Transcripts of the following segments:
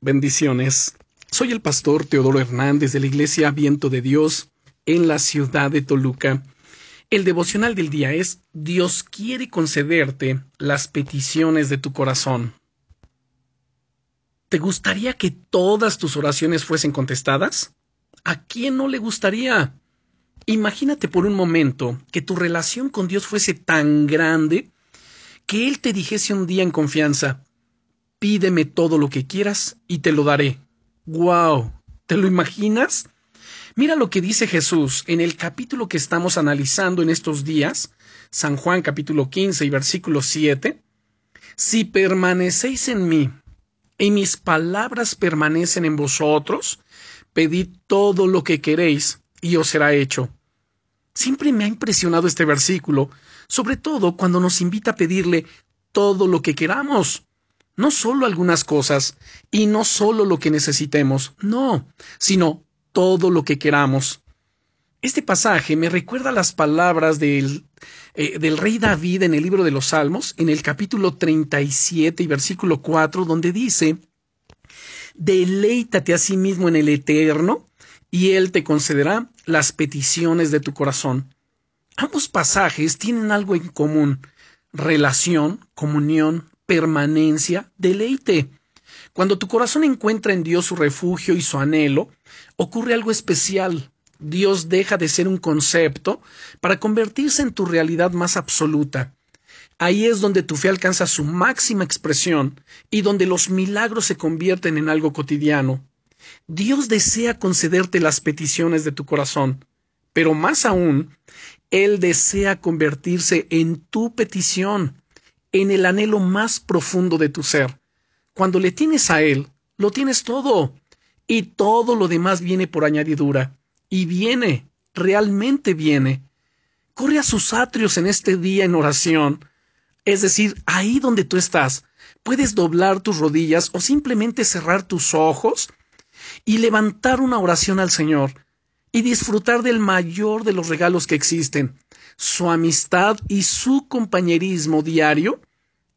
Bendiciones. Soy el pastor Teodoro Hernández de la Iglesia Viento de Dios en la ciudad de Toluca. El devocional del día es Dios quiere concederte las peticiones de tu corazón. ¿Te gustaría que todas tus oraciones fuesen contestadas? ¿A quién no le gustaría? Imagínate por un momento que tu relación con Dios fuese tan grande que Él te dijese un día en confianza, pídeme todo lo que quieras y te lo daré. ¡Wow! ¿Te lo imaginas? Mira lo que dice Jesús en el capítulo que estamos analizando en estos días, San Juan capítulo 15 y versículo 7. Si permanecéis en mí y mis palabras permanecen en vosotros, pedid todo lo que queréis y os será hecho. Siempre me ha impresionado este versículo, sobre todo cuando nos invita a pedirle todo lo que queramos no solo algunas cosas y no solo lo que necesitemos, no, sino todo lo que queramos. Este pasaje me recuerda las palabras del, eh, del, rey David en el libro de los Salmos, en el capítulo 37 y versículo 4, donde dice, Deleítate a sí mismo en el Eterno, y Él te concederá las peticiones de tu corazón. Ambos pasajes tienen algo en común, relación, comunión, permanencia, deleite. Cuando tu corazón encuentra en Dios su refugio y su anhelo, ocurre algo especial. Dios deja de ser un concepto para convertirse en tu realidad más absoluta. Ahí es donde tu fe alcanza su máxima expresión y donde los milagros se convierten en algo cotidiano. Dios desea concederte las peticiones de tu corazón, pero más aún, Él desea convertirse en tu petición en el anhelo más profundo de tu ser. Cuando le tienes a Él, lo tienes todo, y todo lo demás viene por añadidura, y viene, realmente viene. Corre a sus atrios en este día en oración, es decir, ahí donde tú estás, puedes doblar tus rodillas o simplemente cerrar tus ojos y levantar una oración al Señor y disfrutar del mayor de los regalos que existen, su amistad y su compañerismo diario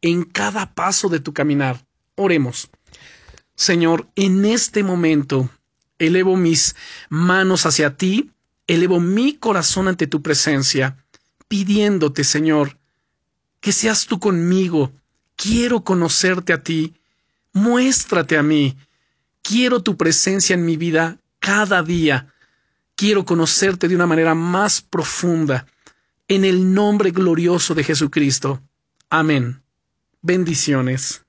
en cada paso de tu caminar. Oremos. Señor, en este momento elevo mis manos hacia ti, elevo mi corazón ante tu presencia, pidiéndote, Señor, que seas tú conmigo. Quiero conocerte a ti. Muéstrate a mí. Quiero tu presencia en mi vida cada día. Quiero conocerte de una manera más profunda en el nombre glorioso de Jesucristo. Amén. Bendiciones.